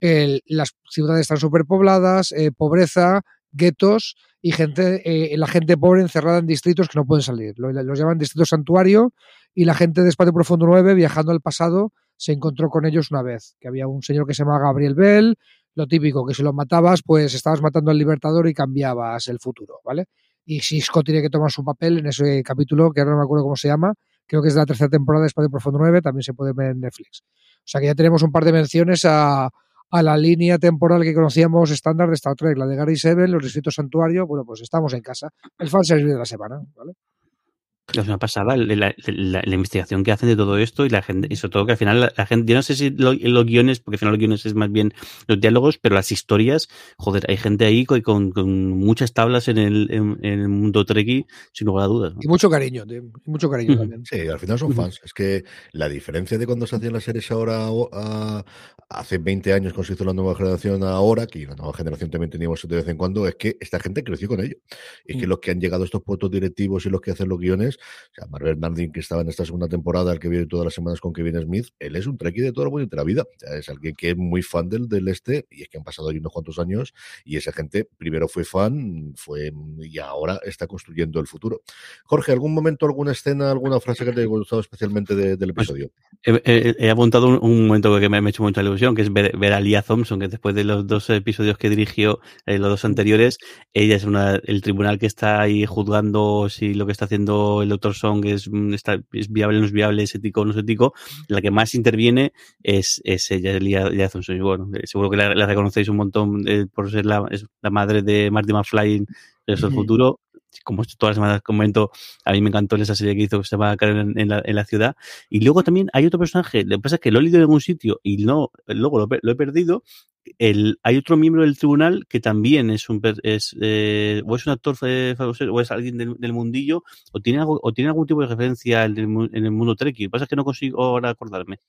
las ciudades están superpobladas, eh, pobreza, guetos y gente, eh, la gente pobre encerrada en distritos que no pueden salir. Los, llaman distritos santuario y la gente de Espacio Profundo 9 viajando al pasado se encontró con ellos una vez, que había un señor que se llama Gabriel Bell, lo típico, que si lo matabas, pues estabas matando al libertador y cambiabas el futuro, ¿vale? Y Cisco tiene que tomar su papel en ese capítulo, que ahora no me acuerdo cómo se llama, creo que es de la tercera temporada de Espacio Profundo 9, también se puede ver en Netflix. O sea que ya tenemos un par de menciones a, la línea temporal que conocíamos estándar de Star Trek, la de Gary Seven, los distritos santuario, bueno, pues estamos en casa. El fanservice de la semana, ¿vale? La semana pasada, la, la, la, la, investigación que hacen de todo esto y la gente, y sobre todo que al final la, gente, yo no sé si lo, los guiones, porque al final los guiones es más bien los diálogos, pero las historias, joder, hay gente ahí con, con, con muchas tablas en el, en, en, el mundo treki, sin lugar a dudas. ¿no? Y mucho cariño, y mucho cariño uh -huh. también. Sí, al final son fans. Uh -huh. Es que la diferencia de cuando se hacían las series ahora, a, hace 20 años, cuando se hizo la nueva generación ahora, que la nueva generación también teníamos de vez en cuando, es que esta gente creció con ello. Es uh -huh. que los que han llegado a estos puestos directivos y los que hacen los guiones, o sea, Marvel Bernardin, que estaba en esta segunda temporada, el que viene todas las semanas con Kevin Smith, él es un trekkie de toda la la vida. O sea, es alguien que es muy fan del, del este y es que han pasado ahí unos cuantos años y esa gente primero fue fan fue y ahora está construyendo el futuro. Jorge, ¿algún momento, alguna escena, alguna frase que te haya gustado especialmente de, del episodio? Pues, he, he, he, apuntado un, un, momento que me, me ha hecho mucha ilusión, que es ver, ver, a Lia Thompson, que después de los dos episodios que dirigió, eh, los dos anteriores, ella es una, el tribunal que está ahí juzgando si lo que está haciendo el doctor Song es está, es viable, no es viable, es ético no es ético, la que más interviene es, es ella, Lia, Lia Thompson. Y bueno, eh, seguro que la, la, reconocéis un montón eh, por ser la, es la madre de Marty McFly en el mm. futuro. Como todas las semanas comento, a mí me encantó esa serie que hizo que se llama Karen en la, en la ciudad. Y luego también hay otro personaje, lo que pasa es que lo he leído en algún sitio y no, luego lo, lo he perdido, hay otro miembro del tribunal que también es un es, eh, o es un actor eh, o es alguien del, mundillo o tiene o tiene algún tipo de referencia en el, mundo Trek. Lo que pasa es que no consigo ahora acordarme.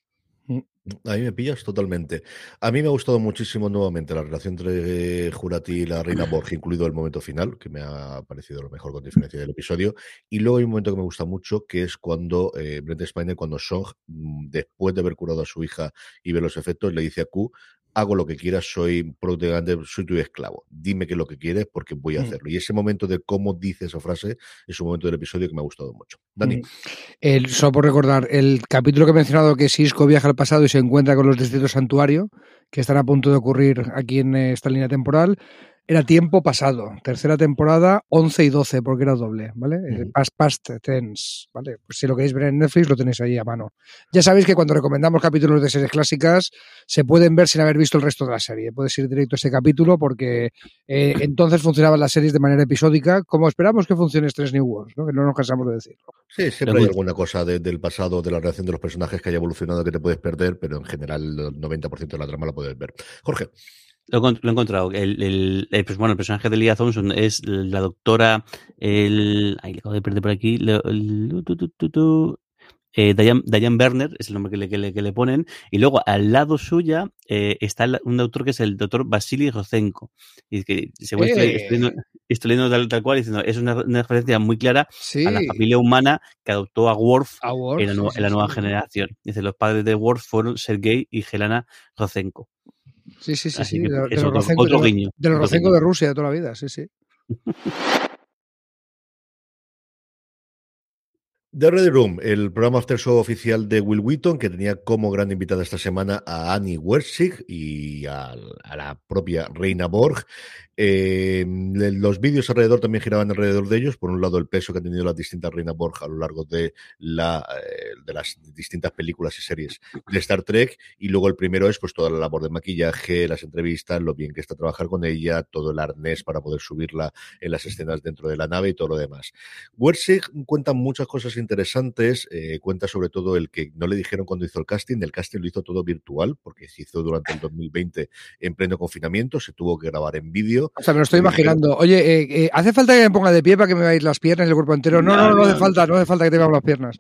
A mí me pillas totalmente. A mí me ha gustado muchísimo nuevamente la relación entre Jurati y la reina Borg, incluido el momento final, que me ha parecido lo mejor con diferencia del episodio. Y luego hay un momento que me gusta mucho, que es cuando eh, Brent Spiner, cuando Song, mm, después de haber curado a su hija y ver los efectos, le dice a Q, hago lo que quieras, soy soy tu esclavo. Dime qué es lo que quieres porque voy a hacerlo. Mm. Y ese momento de cómo dice esa frase es un momento del episodio que me ha gustado mucho. Dani. Mm. El, solo por recordar, el capítulo que he mencionado que Cisco viaja al pasado y se encuentra con los distritos santuario, que están a punto de ocurrir aquí en esta línea temporal, era tiempo pasado. Tercera temporada, 11 y 12, porque era doble, ¿vale? Mm. Past, past tense, ¿vale? Pues si lo queréis ver en Netflix, lo tenéis ahí a mano. Ya sabéis que cuando recomendamos capítulos de series clásicas, se pueden ver sin haber visto el resto de la serie. Puedes ir directo a ese capítulo porque eh, entonces funcionaban las series de manera episódica, como esperamos que funcione Stress New Wars, ¿no? Que no nos cansamos de decirlo. Sí, siempre hay alguna cosa de, del pasado, de la relación de los personajes que haya evolucionado que te puedes perder, pero en general el 90% de la trama la puedes ver. Jorge. Lo, lo, he encontrado. El, el, el, bueno, el personaje de Leah Thompson es la doctora. El. Ay, le acabo de perder por aquí. El, tu, tu, tu, eh, Diane, Diane Werner, es el nombre que le, que le, que le ponen, y luego al lado suya eh, está un doctor que es el doctor Vasily Rosenko. Y que según estoy, ¡Eh! estoy leyendo, estoy leyendo tal, tal cual, diciendo, es una, una referencia muy clara Sí. a la familia humana que adoptó a Worf A Worf, en la, sí, en la sí, nueva generación. Dice, los padres de Worf fueron Sergei y Helena Rosenko. Sí, sí, sí, Así sí. De, es los otro- otro de guiño, los Rusia de toda la vida, sí, sí. [laughs] The Ready Room, el programa After Show oficial de Will Wheaton, que tenía como gran invitada esta semana a Annie Wertzig y al- a, la propia Reina Borg. Eh, los vídeos alrededor también giraban alrededor de ellos. Por un lado, el peso que han tenido las distintas Reina Borg a lo largo de, la, eh, de las distintas películas y series de Star Trek. Y luego el primero es pues toda la labor de maquillaje, las entrevistas, lo bien que está trabajar con ella, todo el arnés para poder subirla en las escenas dentro de la nave y todo lo demás. Wersig cuenta muchas cosas interesantes, eh, cuenta sobre todo el que no le dijeron cuando hizo el casting, el casting lo hizo todo virtual, porque se hizo durante el 2020 en pleno confinamiento, se tuvo que grabar en vídeo. O sea, me lo estoy imaginando. Oye, eh, eh, ¿hace falta que me ponga de pie para que me veáis las piernas y el cuerpo entero? No, no, no, no hace falta, no hace falta que te veamos las piernas.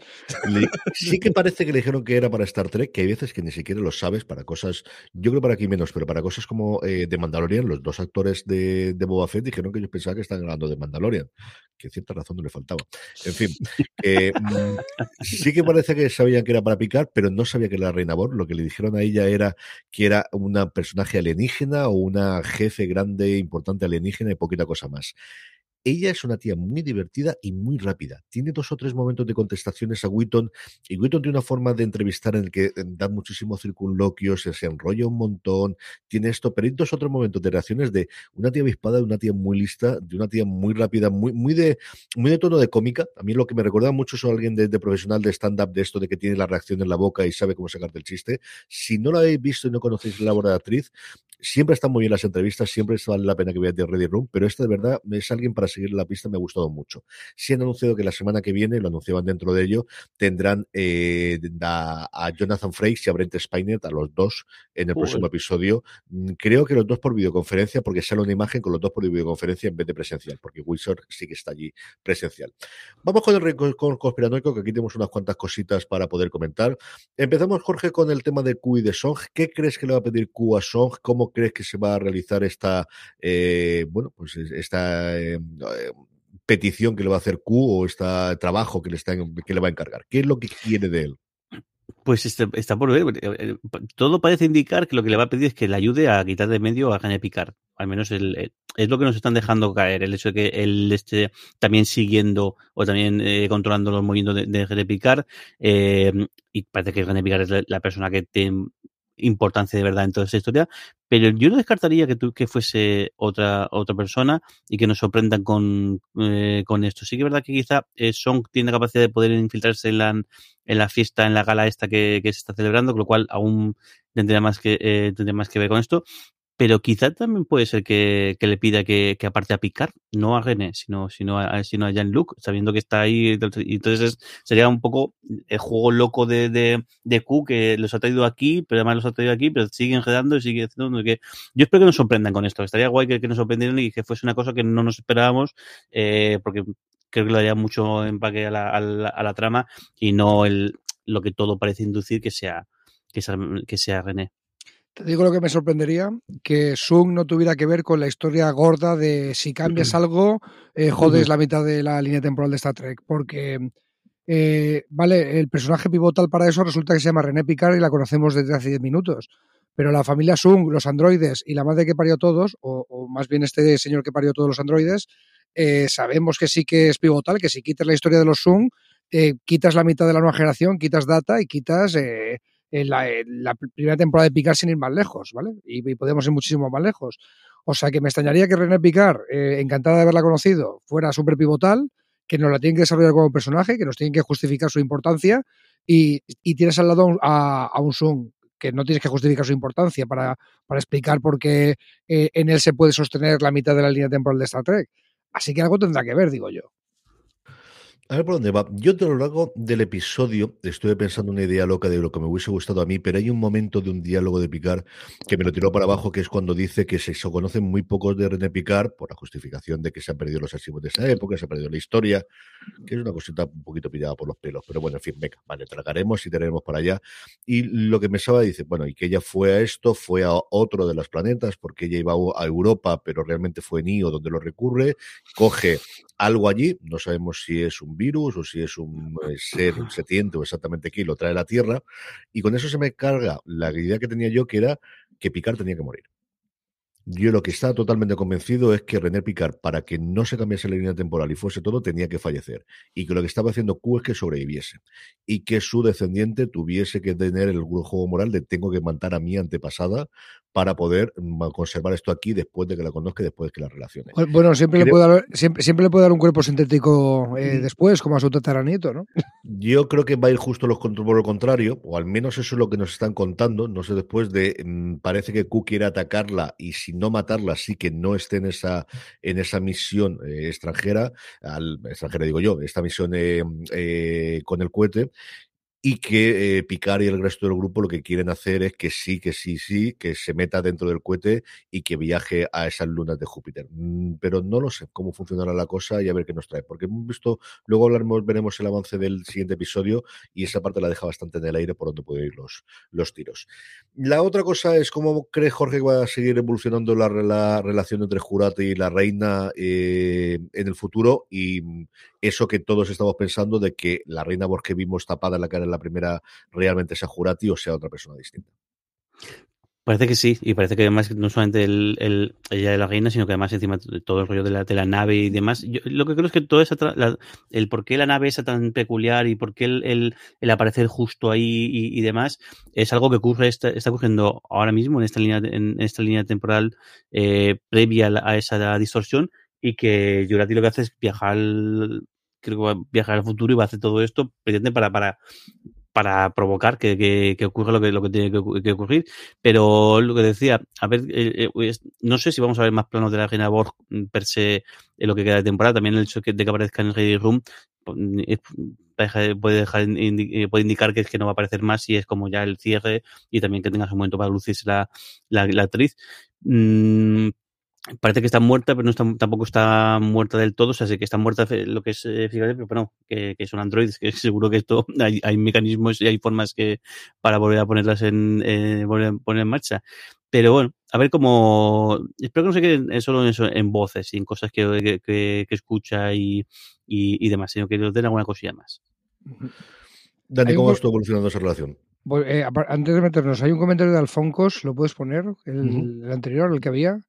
Le- [laughs] sí que parece que le dijeron que era para Star Trek, que hay veces que ni siquiera lo sabes para cosas, yo creo para aquí menos, pero para cosas como eh, de Mandalorian, los dos actores de, de Boba Fett dijeron que ellos pensaban que estaban grabando de Mandalorian, que cierta razón no le faltaba. En fin, mm, sí que parece que sabían que era para picar, pero no sabía que era la Reina Borg. Lo que le dijeron a ella era que era una personaje alienígena o una jefe grande, importante alienígena y poquita cosa más. Ella es una tía muy divertida y muy rápida. Tiene dos o tres momentos de contestaciones a Wheaton y Wheaton tiene una forma de entrevistar en el que eh, da muchísimos circunloquios, se, enrolla un montón, tiene esto, pero hay dos otros momentos de reacciones de una tía avispada, de una tía muy lista, de una tía muy rápida, muy, muy de muy de tono de cómica. A mí lo que me recuerda mucho es a alguien de, de profesional de stand-up, de esto de que tiene la reacción en la boca y sabe cómo sacarte el chiste. Si no la habéis visto y no conocéis la labor de actriz, siempre están muy bien las entrevistas, siempre vale la pena que veáis The Ready Room, pero esta de verdad es alguien para seguir la pista, me ha gustado mucho. Sí han anunciado que la semana que viene, lo anunciaban dentro de ello, tendrán eh, a, a Jonathan Frakes y a Brent Spiner, a los dos, en el próximo episodio. Mm, Creo que los dos por videoconferencia, porque sale una imagen con los dos por videoconferencia en vez de presencial, porque Wilson sí que está allí presencial. Vamos con el rincón conspiranoico, que aquí tenemos unas cuantas cositas para poder comentar. Empezamos, Jorge, con el tema de Q y de Song. ¿Qué crees que le va a pedir Q a Song? ¿Cómo crees que se va a realizar esta, eh, bueno, pues esta eh, eh, petición que le va a hacer Q o este trabajo que le, está, que le va a encargar? ¿Qué es lo que quiere de él? Pues este- está por ver. eh, eh, Todo parece indicar que lo que le va a pedir es que le ayude a quitar de medio a René Picard. Al menos es lo que nos están dejando caer. El hecho de que él esté también siguiendo o también controlando los movimientos de, de Picard. y parece que René Picard es la, la persona que tiene importancia de verdad en toda esta historia. Pero yo no descartaría que, tú, que fuese otra, otra persona y que nos sorprendan con, eh, con esto. Sí que es verdad que quizá eh, Song tiene la capacidad de poder infiltrarse en la, en la fiesta, en la gala esta que, que se está celebrando, con lo cual aún tendría más que, eh, tendría más que ver con esto. Pero quizá también puede ser que, que le pida que, que aparte a Picard, no a René, sino, sino, a, sino a Jean-Luc, sabiendo que está ahí. Y entonces es- sería un poco el juego loco de, de, de Q que los ha traído aquí, pero además los ha traído aquí, pero siguen enredando y sigue haciendo. qué. Yo espero que nos sorprendan con esto. Estaría guay que, que nos sorprendieran y que fuese una cosa que no nos esperábamos, eh, porque creo que le daría mucho empaque a la, a la, a la trama y no el, lo que todo parece inducir que sea, que sea, que sea René. Te digo lo que me sorprendería, que Sung no tuviera que ver con la historia gorda de si cambias algo, eh, jodes la mitad de la línea temporal de Star Trek, porque, eh, vale, el personaje pivotal para eso resulta que se llama René Picard y la conocemos desde hace 10 minutos, pero la familia Sung, los androides y la madre que parió todos, o, o más bien este señor que parió todos los androides, eh, sabemos que sí que es pivotal, que si quitas la historia de los Sung, quitas la mitad de la nueva generación, quitas data y quitas... eh, en la, la primera temporada de Picard sin ir más lejos, ¿vale? Y, podemos ir muchísimo más lejos. O sea que me extrañaría que René Picard, eh, encantada de haberla conocido, fuera súper pivotal, que nos la tienen que desarrollar como personaje, que nos tienen que justificar su importancia y, y tienes al lado a, a un Sung que no tienes que justificar su importancia para, para explicar por qué eh, en él se puede sostener la mitad de la línea temporal de Star Trek. Así que algo tendrá que ver, digo yo. A ver por dónde va. Yo a lo largo del episodio estuve pensando una idea loca de lo que me hubiese gustado a mí, pero hay un momento de un diálogo de Picard que me lo tiró para abajo, que es cuando dice que se conocen muy pocos de René Picard por la justificación de que se han perdido los archivos de esa época, se ha perdido la historia, que es una cosita un poquito pillada por los pelos. Pero bueno, en fin, venga, vale, tragaremos y tenemos para allá. Y lo que me dice, bueno, y que ella fue a esto, fue a otro de los planetas, porque ella iba a Europa, pero realmente fue en Io donde lo recurre, coge algo allí, no sabemos si es un virus o si es un eh, ser setiente o exactamente qué, lo trae a la Tierra, y con eso se me carga la idea que tenía yo, que era que Picard tenía que morir. Yo lo que estaba totalmente convencido es que René Picard, para que no se cambiase la línea temporal y fuese todo, tenía que fallecer. Y que lo que estaba haciendo Q es que sobreviviese. Y que su descendiente tuviese que tener el juego moral de tengo que matar a mi antepasada para poder mm, conservar esto aquí después de que la conozca y después de que la relacione. Bueno, siempre, le, puede dar, siempre, siempre, le puede dar un cuerpo sintético eh, después, como a su tataranito, ¿no? Yo creo que va a ir justo los por lo contrario, o al menos eso es lo que nos están contando. No sé, después de. Mm, parece que Q quiere atacarla y si no matarla, sí que no esté en esa, en esa misión eh, extranjera, al, extranjera digo yo, esta misión eh, con el cohete, y que eh, Picard y el resto del grupo lo que quieren hacer es que sí, que sí, sí, que se meta dentro del cohete y que viaje a esas lunas de Júpiter. Mm, pero no lo sé cómo funcionará la cosa y a ver qué nos trae, porque hemos visto, luego hablaremos, veremos el avance del siguiente episodio y esa parte la deja bastante en el aire por donde pueden ir los, los tiros. La otra cosa es cómo cree Jorge que va a seguir evolucionando la, la relación entre Jurate y la reina eh, en el futuro y eso que todos estamos pensando de que la reina Borg que vimos tapada en la cara en la primera realmente sea Jurati o sea otra persona distinta. Parece que sí, y parece que además no solamente el, el, ella de la reina, sino que además encima todo el rollo de la, de la nave y demás. Yo, lo que creo es que todo esa, la, el por qué la nave es tan peculiar y por qué el, el, aparecer justo ahí y, demás es algo que ocurre, está, está, ocurriendo ahora mismo en esta línea, en esta línea temporal eh, previa a, esa distorsión y que Jurati lo que hace es viajar al, creo viajar al futuro y va a hacer todo esto pretende para, para, para provocar que, que, que, ocurra lo que, lo que tiene que, ocurrir. Pero lo que decía, a ver, eh, eh, no sé si vamos a ver más planos de la reina Borg per se en lo que queda de temporada. También el hecho de que aparezca en el Ready Room puede dejar eh, puede indicar que es que no va a aparecer más y es como ya el cierre y también que tengas un momento para lucirse la, la, la actriz. Mm, parece que está muerta, pero no está, tampoco está muerta del todo, o sea, sí que está muerta lo que es eh, pero bueno, que, que, son androides, [laughs] que seguro que esto hay, hay, mecanismos y hay formas que para volver a ponerlas en, eh, volver a poner en marcha. Pero bueno, a ver cómo, espero que no se queden solo en, eso, en voces y en cosas que, que, que escucha y, y, y, demás, sino que nos den alguna cosilla más. Dani, ¿cómo está evolucionando esa relación? Eh, antes de meternos, hay un comentario de Alfoncos, ¿lo puedes poner? El, uh -huh. el anterior, el que había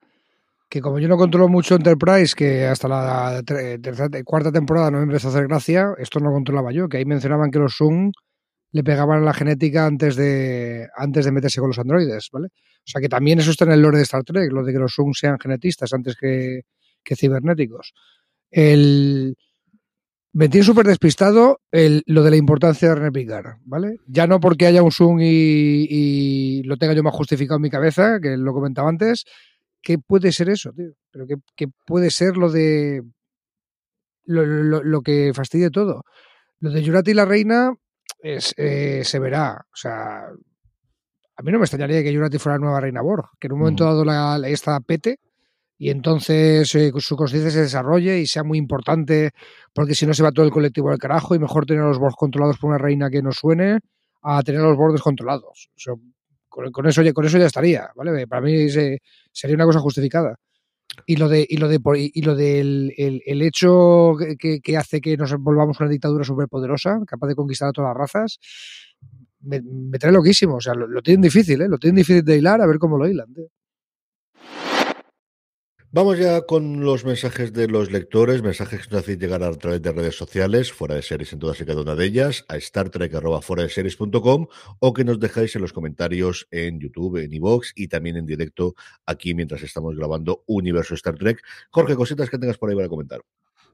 que como yo no controlo mucho Enterprise, que hasta la tercera, cuarta temporada no me empezó a hacer gracia, esto no controlaba yo, que ahí mencionaban que los Zoom le pegaban a la genética antes de, antes de meterse con los androides, ¿vale? O sea que también eso está en el lore de Star Trek, lo de que los Zoom sean genetistas antes que, que cibernéticos. El, me tiene súper despistado el, lo de la importancia de René Picard, ¿vale? Ya no porque haya un Zoom y, y, lo tenga yo más justificado en mi cabeza, que lo comentaba antes, ¿qué puede ser eso, tío? Pero ¿qué, qué puede ser lo de. Lo, lo, lo, que fastidie todo? Lo de Jurati y la reina es, eh, se verá. O sea, a mí no me extrañaría que Jurati fuera la nueva reina Borg, que en un momento dado la, la esta pete y entonces eh, su conciencia se desarrolle y sea muy importante, porque si no se va todo el colectivo al carajo y mejor tener a los Borg controlados por una reina que nos suene a tener a los Borg descontrolados. O sea, con, con, eso, con eso ya estaría, ¿vale? Para mí se, sería una cosa justificada. Y lo de y lo de y lo del el, hecho que, que, hace que nos volvamos una dictadura superpoderosa, capaz de conquistar a todas las razas, me, me trae loquísimo. O sea, lo, tienen difícil, ¿eh? Lo tienen difícil de hilar, a ver cómo lo hilan. Vamos ya con los mensajes de los lectores, mensajes que nos hacéis llegar a través de redes sociales, fuera de series en todas y cada una de ellas, a Star Trek fuera de series.com o que nos dejáis en los comentarios en YouTube, en iVoox y también en directo aquí mientras estamos grabando Universo Star Trek. Jorge, cositas que tengas por ahí para comentar.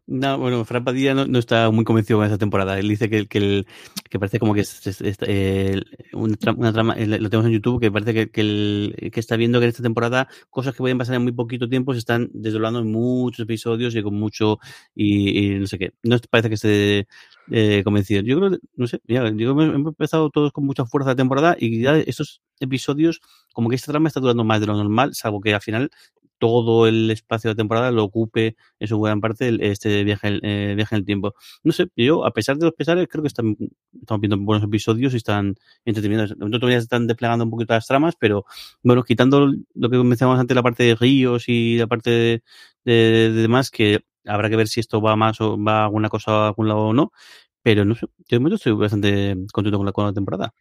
No, bueno, Fran Padilla no, está muy convencido con esta temporada. Él dice que, que, el, que parece como que es, eh, una, trama, una, trama, lo tenemos en YouTube, que parece que, que, el, que está viendo que en esta temporada cosas que pueden pasar en muy poquito tiempo se están desdoblando en muchos episodios y con mucho, y, y no sé qué. No parece que esté eh, convencido. Yo creo, no sé, ya, yo hemos empezado todos con mucha fuerza la temporada y ya estos episodios, como que esta trama está durando más de lo normal, salvo que al final todo el espacio de temporada lo ocupe en su gran parte este viaje, eh, viaje en el tiempo. No sé, yo, a pesar de los pesares, creo que están, estamos viendo buenos episodios y están entretenidos. Todavía están desplegando un poquito las tramas, pero bueno, quitando lo que mencionamos antes, la parte de ríos y la parte de, de, de demás, que habrá que ver si esto va más o va alguna cosa a algún lado o no. Pero no sé, yo de momento estoy bastante contento con la, con la temporada.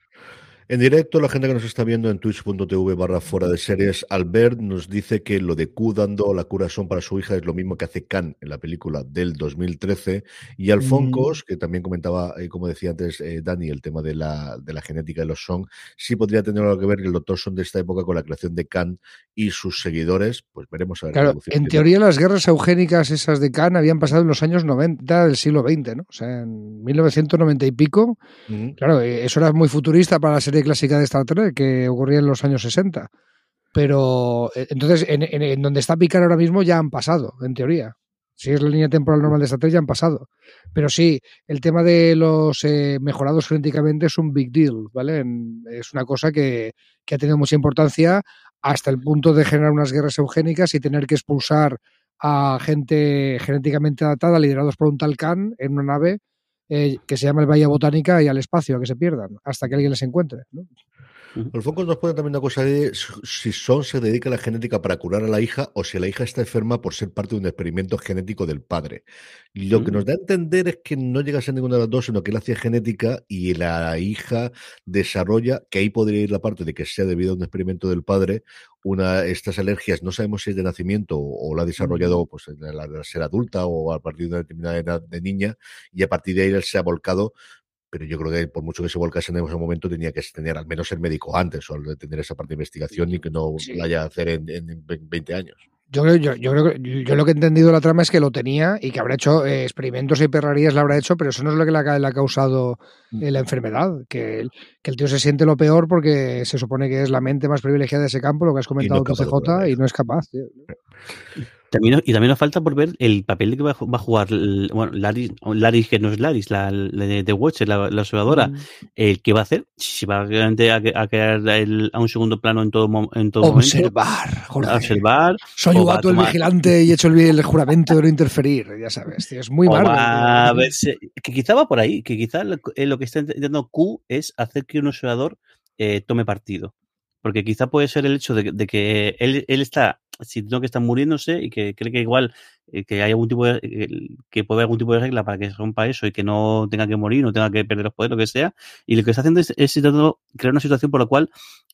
En directo, la gente que nos está viendo en twitch.tv barra fuera de series, Albert nos dice que lo de Q dando la curación para su hija es lo mismo que hace Khan en la película del 2013. Y Alfoncos, mm. que también comentaba, eh, como decía antes eh, Dani, el tema de la, de la genética de los Song, sí podría tener algo que ver el doctor Son de esta época con la creación de Khan y sus seguidores. Pues veremos a ver. Claro, en teoría las guerras eugénicas esas de Khan habían pasado en los años 90 del siglo XX, ¿no? O sea, en 1990 y pico. Mm. Claro, eso era muy futurista para la serie clásica de Star Trek que ocurría en los años 60. Pero entonces, en, en, en, donde está Picard ahora mismo ya han pasado, en teoría. Si es la línea temporal normal de Star Trek, ya han pasado. Pero sí, el tema de los eh, mejorados genéticamente es un big deal, ¿vale? Es una cosa que, que ha tenido mucha importancia hasta el punto de generar unas guerras eugénicas y tener que expulsar a gente genéticamente adaptada liderados por un tal Khan en una nave eh, que se llama el Bahía Botánica y al espacio, a que se pierdan, hasta que alguien les encuentre. ¿no? Los focos nos ponen también una cosa de si Son se dedica a la genética para curar a la hija o si la hija está enferma por ser parte de un experimento genético del padre. Lo mm. que nos da a entender es que no llega a ser ninguna de las dos, sino que él hacía genética y la hija desarrolla, que ahí podría ir la parte de que sea debido a un experimento del padre, una, estas alergias, no sabemos si es de nacimiento o, o la ha desarrollado pues, al ser adulta o a partir de una determinada edad de niña, y a partir de ahí él se ha volcado pero yo creo que por mucho que se volcase en ese momento tenía que tener al menos ser médico antes o tener esa parte de investigación y que no sí. la haya a hacer en, en, 20 años. Yo creo, yo, yo, creo que, yo lo que he entendido de la trama es que lo tenía y que habrá hecho eh, experimentos y perrarías, la habrá hecho, pero eso no es lo que le ha, le ha causado eh, la enfermedad. Que el, que el, tío se siente lo peor porque se supone que es la mente más privilegiada de ese campo, lo que has comentado no PCJ, y no es capaz. Tío. También, y también nos falta por ver el papel que va, va a jugar bueno, Laris, Laris, que no es Laris, la, la de, de Watcher, la, la observadora, mm. el que va a hacer, si va realmente a, a quedar el, a un segundo plano en todo, en todo observar, momento. Jorge. Observar. Soy un gato el vigilante y he hecho el, el, juramento de no interferir, ya sabes, tío, es muy malo. A ver, que quizá va por ahí, que quizá lo, eh, lo que está intentando Q es hacer que un observador eh, tome partido. Porque quizá puede ser el hecho de, de que él, él está sintiendo que están muriéndose y que cree que igual eh, que hay algún tipo de eh, que puede haber algún tipo de regla para que se rompa eso y que no tenga que morir, no tenga que perder los poderes, lo que sea. Y lo que está haciendo es, es crear una situación por la cual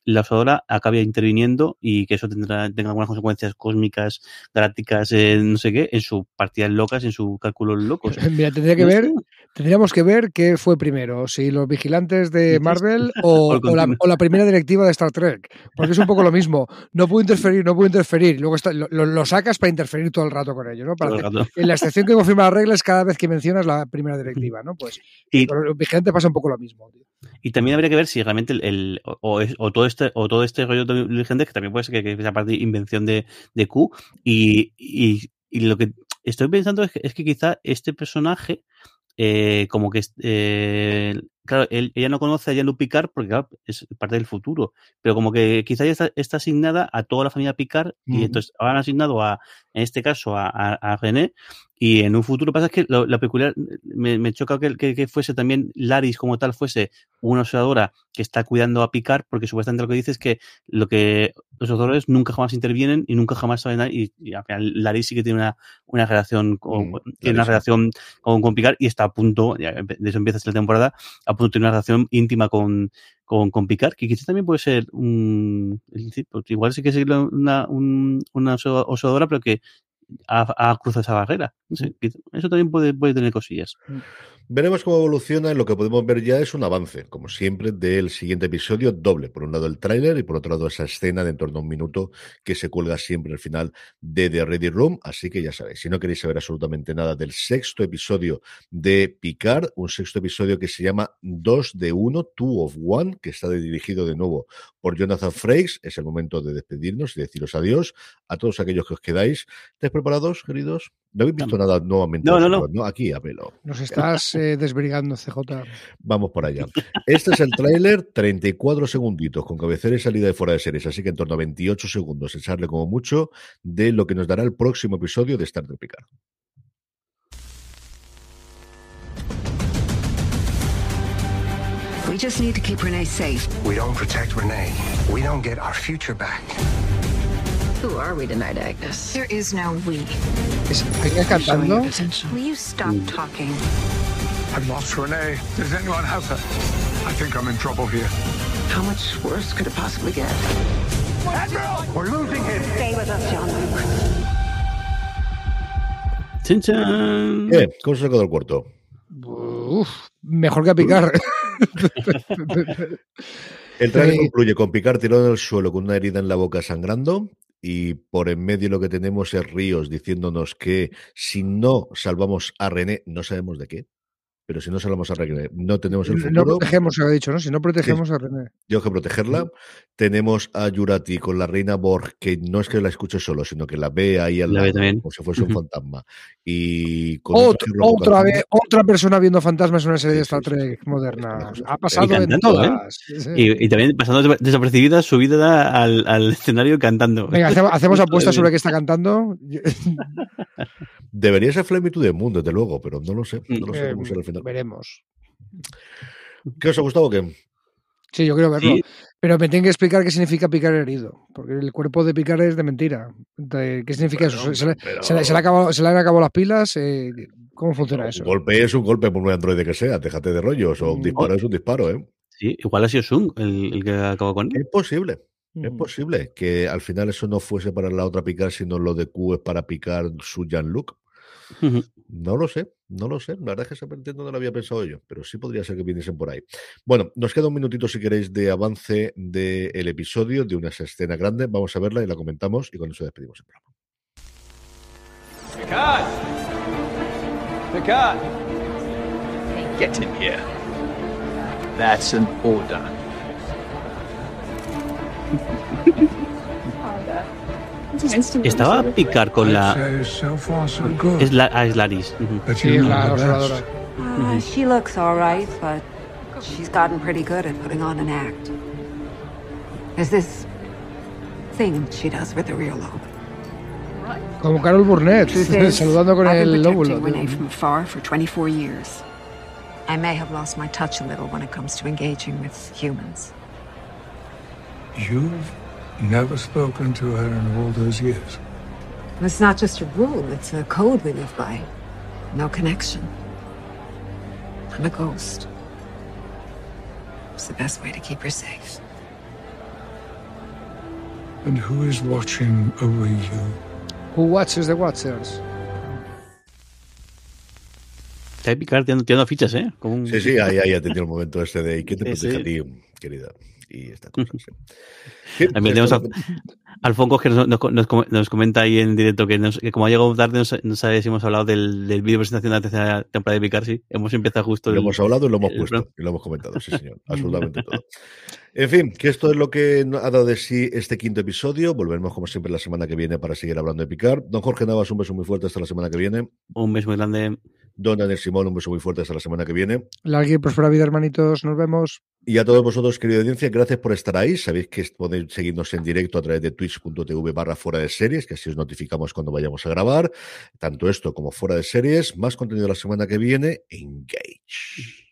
la usadora acabe interviniendo y que eso tendrá, tenga algunas consecuencias cósmicas, galácticas, eh, no sé qué, en sus partidas locas, en sus cálculos locos. [laughs] Mira, tendría que ver, tendríamos que ver qué fue primero, si los vigilantes de Marvel [laughs] o, o, la, o, la, primera directiva de Star Trek, porque es un poco lo mismo. No puedo interferir, no puedo interferir, luego está, lo, lo, sacas para interferir todo el rato con ellos, ¿no? Para hacer, en la excepción que confirma las reglas cada vez que mencionas la primera directiva, ¿no? Pues y, con los vigilantes pasa un poco lo mismo. Tío. Y también habría que ver si realmente el, el o, es, o, todo este o todo este rollo de vigente que también puede ser que, que sea parte de invención de, de Q y, y, y, lo que estoy pensando es que, es que quizá este personaje eh, como que eh, claro, él, ella no conoce a Jean-Luc Picard porque claro, es parte del futuro, pero como que quizá ya está, está, asignada a toda la familia Picard mm. y entonces han asignado a, en este caso, a, a, a René y en un futuro pasa que lo, la peculiar, me, me choca que, que, que, fuese también Laris como tal fuese una observadora que está cuidando a Picard, porque supuestamente lo que dice es que lo que los observadores nunca jamás intervienen y nunca jamás saben nada, y, y al final Laris sí que tiene una, una relación con, mm, tiene una relación con, con, Picard y está a punto, ya, de eso empieza esta temporada, a punto de tener una relación íntima con, con, con Picard, que quizás también puede ser un, pues igual sí que es una, un, una observadora, pero que ha, ha cruzado esa barrera. Eso también puede, puede tener cosillas. Veremos cómo evoluciona. Lo que podemos ver ya es un avance, como siempre, del siguiente episodio doble. Por un lado el tráiler y por otro lado esa escena de en torno a un minuto que se cuelga siempre al final de The Ready Room. Así que ya sabéis, si no queréis saber absolutamente nada del sexto episodio de Picard, un sexto episodio que se llama 2 de 1, Two of One, que está dirigido de nuevo por Jonathan Frakes, es el momento de despedirnos y deciros adiós a todos aquellos que os quedáis. ¿Estáis preparados, queridos? No habéis visto nada nuevamente. No, no, no. ¿no? Aquí, a pelo. Nos estás eh, desbrigando, CJ. Vamos por allá. Este es el tráiler, 34 segunditos, con cabecera y salida de fuera de series, así que en torno a 28 segundos, echarle como mucho, de lo que nos dará el próximo episodio de Star Trek Picard. We just need to keep Renee safe. We don't protect Renee. We don't get our future back. Who are we tonight, Agnes? There is no we. ¿Es alguien cantando? Will you stop talking? I've lost Renee. Does anyone have her? I think I'm in trouble here. How much worse could it possibly get? We're losing him. Stay with us, Jean-Luc. Chin, chan. ¿Qué? ¿Cómo se sacó del cuarto? Uf, mejor que a picar. [laughs] El trailer concluye con Picard tirado en el suelo con una herida en la boca sangrando y por en medio lo que tenemos es Ríos diciéndonos que si no salvamos a René, no sabemos de qué, pero si no salvamos a René, no tenemos el No futuro. protegemos, se ha dicho, ¿no? Si no protegemos a René. Tengo que protegerla. Tenemos a Yurati con la reina Borg, que no es que la escuche solo, sino que la ve ahí al La ve lado, también. como si fuese un fantasma. Y con Ot- otra vez, otra persona viendo fantasmas en una serie de Star sí. Trek moderna. Ha pasado Y en ¿eh? todas. Sí, sí. Y, y también pasando des- desapercibida, subida al, al escenario cantando. Venga, hacemos, [laughs] hacemos apuestas sobre qué está cantando. Debería ser to the Moon, desde luego, pero no lo sé. No lo sé Eh, cómo será al final. Veremos. ¿Qué os ha gustado o qué? Sí, yo quiero verlo. Sí. Pero me tienen que explicar qué significa picar herido. Porque el cuerpo de picar es de mentira. De- ¿Qué significa eso? ¿Se, le, pero- se le- se le ha acabado- se le han acabado las pilas? Eh, ¿Cómo funciona eso? Un golpe es un golpe por muy androide que sea, déjate de rollos. O un Mm. disparo es un disparo, ¿eh? Sí, igual ha sido Sung el, el que acabó con él. Es posible. Es Mm. posible que al final eso no fuese para la otra picar, sino lo de Q es para picar su Jean-Luc. No lo sé, no lo sé. La verdad es que esa no lo había pensado yo, pero sí podría ser que viniesen por ahí. Bueno, nos queda un minutito si queréis de avance del episodio, de una escena grande. Vamos a verla y la comentamos y con eso despedimos el programa. Picard! Picard! Get in here. That's an order. [laughs] Estaba Picard con la. Es, la, ah, es Laris. Sí, es la observadora. Uh, she looks all right, but she's gotten pretty good at putting on an act. There's this thing she does with the real lobe. Como Carol Burnett, is, [laughs] saludando con el lóbulo. Renee from afar for 24 years. I may have lost my touch a little when it comes to engaging with humans. You've never spoken to her in all those years. It's not just a rule, it's a code we live by. No connection. I'm a ghost. It's the best way to keep her safe. And who is watching over you? Who watches the Watchers? Está Picard tirando, tirando fichas, ¿eh? Como un- Sí, sí, ahí, ahí ha tenido el momento este de ¿y quién te Sí, protege sí. a ti, querida? Y esta cosa. Sí. Sí, También tenemos a Alfonso que nos, nos, nos- comenta ahí en directo que, nos- que como ha llegado tarde, no, sa- no sabe si hemos hablado del, del vídeo de presentación de la tercera temporada de Picard. Sí, hemos empezado justo. Lo el- hemos hablado y lo hemos el- puesto, y lo hemos comentado, sí, señor. [laughs] Absolutamente todo. En fin, que esto es lo que ha dado de sí este quinto episodio. Volveremos, como siempre, la semana que viene para seguir hablando de Picard. Don Jorge Navas, un beso muy fuerte hasta la semana que viene. Un beso muy grande. Don Daniel Simón, un beso muy fuerte hasta la semana que viene. Larga y próspera vida, hermanitos. Nos vemos. Y a todos vosotros, querida audiencia, gracias por estar ahí. Sabéis que podéis seguirnos en directo a través de twitch.tv barra fuera de series, que así os notificamos cuando vayamos a grabar. Tanto esto como fuera de series. Más contenido la semana que viene. Engage.